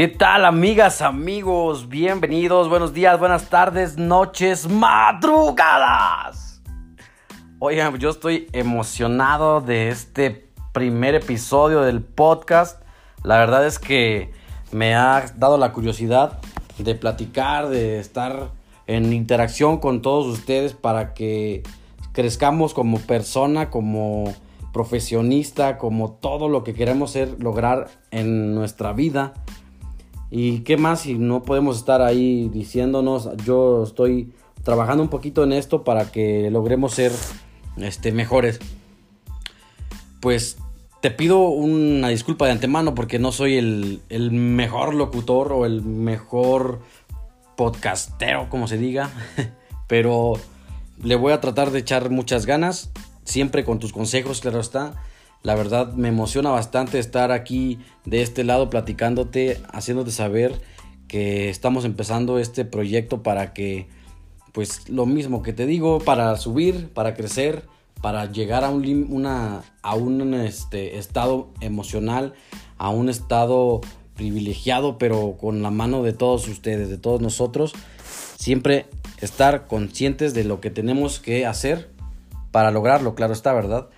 ¿Qué tal amigas, amigos? Bienvenidos, buenos días, buenas tardes, noches, madrugadas. Oigan, yo estoy emocionado de este primer episodio del podcast. La verdad es que me ha dado la curiosidad de platicar, de estar en interacción con todos ustedes para que crezcamos como persona, como profesionista, como todo lo que queremos ser, lograr en nuestra vida. ¿Y qué más si no podemos estar ahí diciéndonos, yo estoy trabajando un poquito en esto para que logremos ser este, mejores? Pues te pido una disculpa de antemano porque no soy el, el mejor locutor o el mejor podcastero, como se diga, pero le voy a tratar de echar muchas ganas, siempre con tus consejos, claro está la verdad me emociona bastante estar aquí de este lado platicándote, haciéndote saber que estamos empezando este proyecto para que, pues lo mismo que te digo, para subir, para crecer, para llegar a un, este, estado emocional, a un estado privilegiado, pero con la mano de todos ustedes, de todos nosotros. Siempre estar conscientes de lo que tenemos que hacer para lograrlo, claro está, ¿verdad?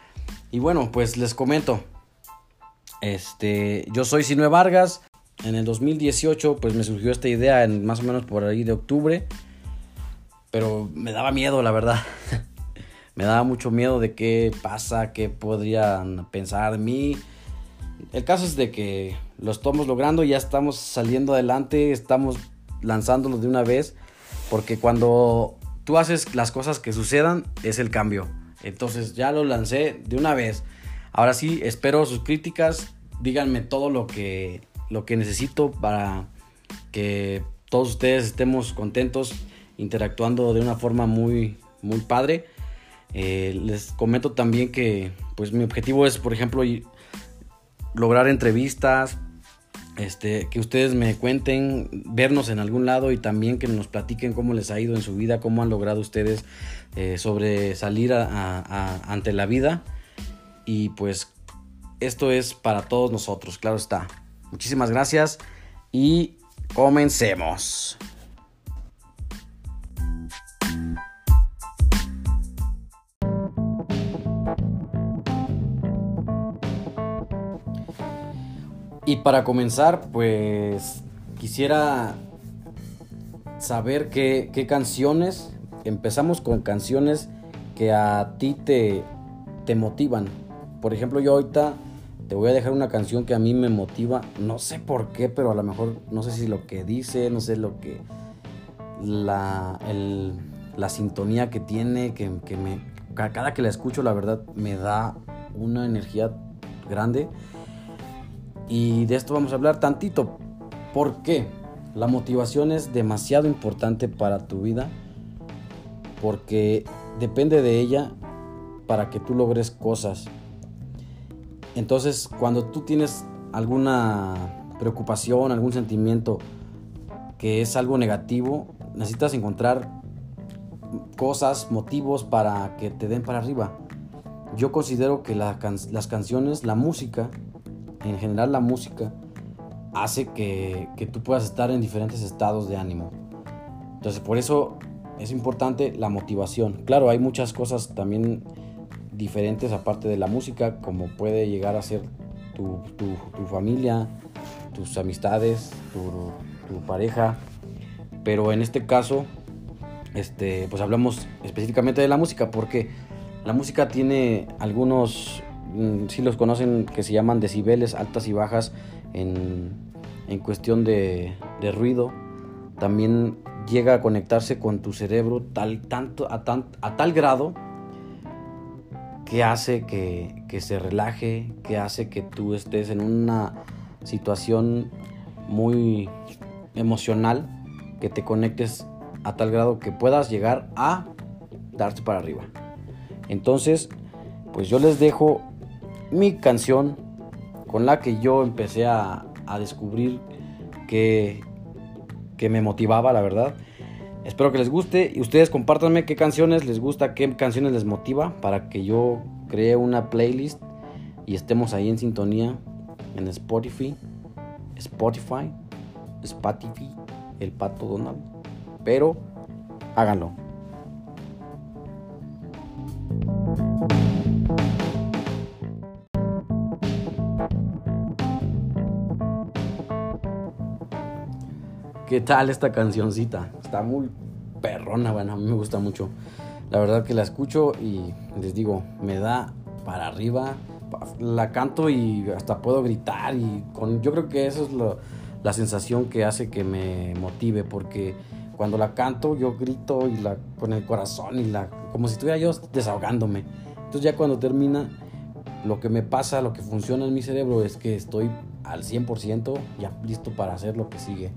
Y bueno, pues les comento. Este, yo soy Sinue Vargas. En el 2018 pues me surgió esta idea en más o menos por ahí de octubre. Pero me daba miedo, la verdad. me daba mucho miedo de qué pasa, qué podrían pensar de mí. El caso es de que lo estamos logrando, ya estamos saliendo adelante, estamos lanzándolo de una vez. Porque cuando tú haces las cosas que sucedan, es el cambio. Entonces ya lo lancé de una vez. Ahora sí, espero sus críticas. Díganme todo lo que, lo que necesito para que todos ustedes estemos contentos, interactuando de una forma muy, muy padre. Eh, les comento también que pues mi objetivo es, por ejemplo, lograr entrevistas, este, que ustedes me cuenten, vernos en algún lado y también que nos platiquen cómo les ha ido en su vida, cómo han logrado ustedes eh, sobresalir ante la vida. Y pues esto es para todos nosotros, claro está. Muchísimas gracias y comencemos. Y para comenzar, pues quisiera saber qué, canciones, empezamos con canciones que a ti te, te motivan. Por ejemplo, yo ahorita te voy a dejar una canción que a mí me motiva, no sé por qué, pero a lo mejor no sé si lo que dice, no sé lo que... La, la sintonía que tiene, que, que me... Cada que la escucho, la verdad, me da una energía grande y de esto vamos a hablar tantito. ¿Por qué? La motivación es demasiado importante para tu vida porque depende de ella para que tú logres cosas. Entonces, cuando tú tienes alguna preocupación, algún sentimiento que es algo negativo, necesitas encontrar cosas, motivos para que te den para arriba. Yo considero que las canciones, la música, en general la música hace que, tú puedas estar en diferentes estados de ánimo. Entonces por eso es importante la motivación. Claro, hay muchas cosas también diferentes aparte de la música, como puede llegar a ser tu, familia, tus amistades, tu, tu, pareja. Pero en este caso, este, pues hablamos específicamente de la música, porque la música tiene algunos Mm, si los conocen, que se llaman decibeles altas y bajas en, cuestión de, ruido. También llega a conectarse con tu cerebro tal, tanto, a, a tal grado qué hace que, que se relaje, qué hace que tú estés en una situación muy emocional, que te conectes a tal grado que puedas llegar a darte para arriba. Entonces, pues yo les dejo mi canción con la que yo empecé a, a descubrir que, que me motivaba, la verdad. Espero que les guste y ustedes compártanme qué canciones les gusta, qué canciones les motiva para que yo cree una playlist y estemos ahí en sintonía en Spotify, Spotify, Spotify, el pato Donald. Pero háganlo. ¿Qué tal esta cancioncita? Está muy perrona, bueno, a mí me gusta mucho. La verdad que la escucho y les digo, me da para arriba. La canto y hasta puedo gritar y con, yo creo que eso es la sensación que hace que me motive porque cuando la canto yo grito y la con el corazón y la como si estuviera yo desahogándome. Entonces ya cuando termina lo que me pasa, lo que funciona en mi cerebro es que estoy al 100% ya listo para hacer lo que sigue.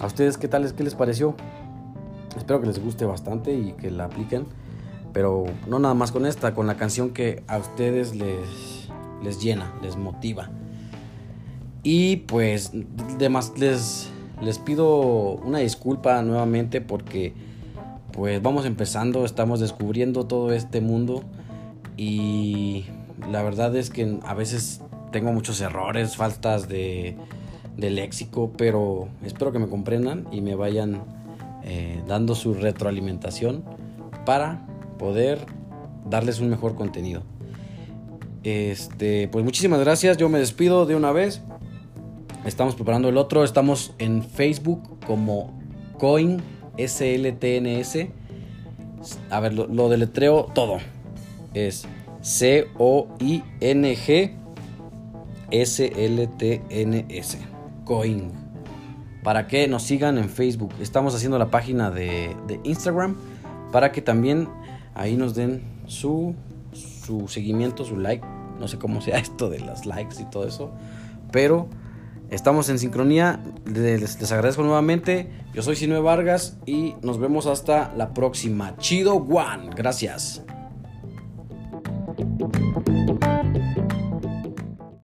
¿A ustedes qué tal es? ¿Qué les pareció? Espero que les guste bastante y que la apliquen. Pero no nada más con esta, con la canción que a ustedes les, les llena, les motiva. Y pues demás, les, les pido una disculpa nuevamente porque pues vamos empezando, estamos descubriendo todo este mundo y la verdad es que a veces tengo muchos errores, faltas de, de léxico, pero espero que me comprendan y me vayan eh, dando su retroalimentación para poder darles un mejor contenido. Este, pues muchísimas gracias, yo me despido de una vez. Estamos preparando el otro, estamos en Facebook como Coin SLTNS. A ver, lo, lo deletreo todo. Es C O I N G S L T N S. Coin. Para que nos sigan en Facebook. Estamos haciendo la página de, Instagram. Para que también ahí nos den su, su seguimiento, su like. No sé cómo sea esto de las likes y todo eso. Pero estamos en sincronía. Les, les agradezco nuevamente. Yo soy Sinue Vargas y nos vemos hasta la próxima. Chido One. Gracias.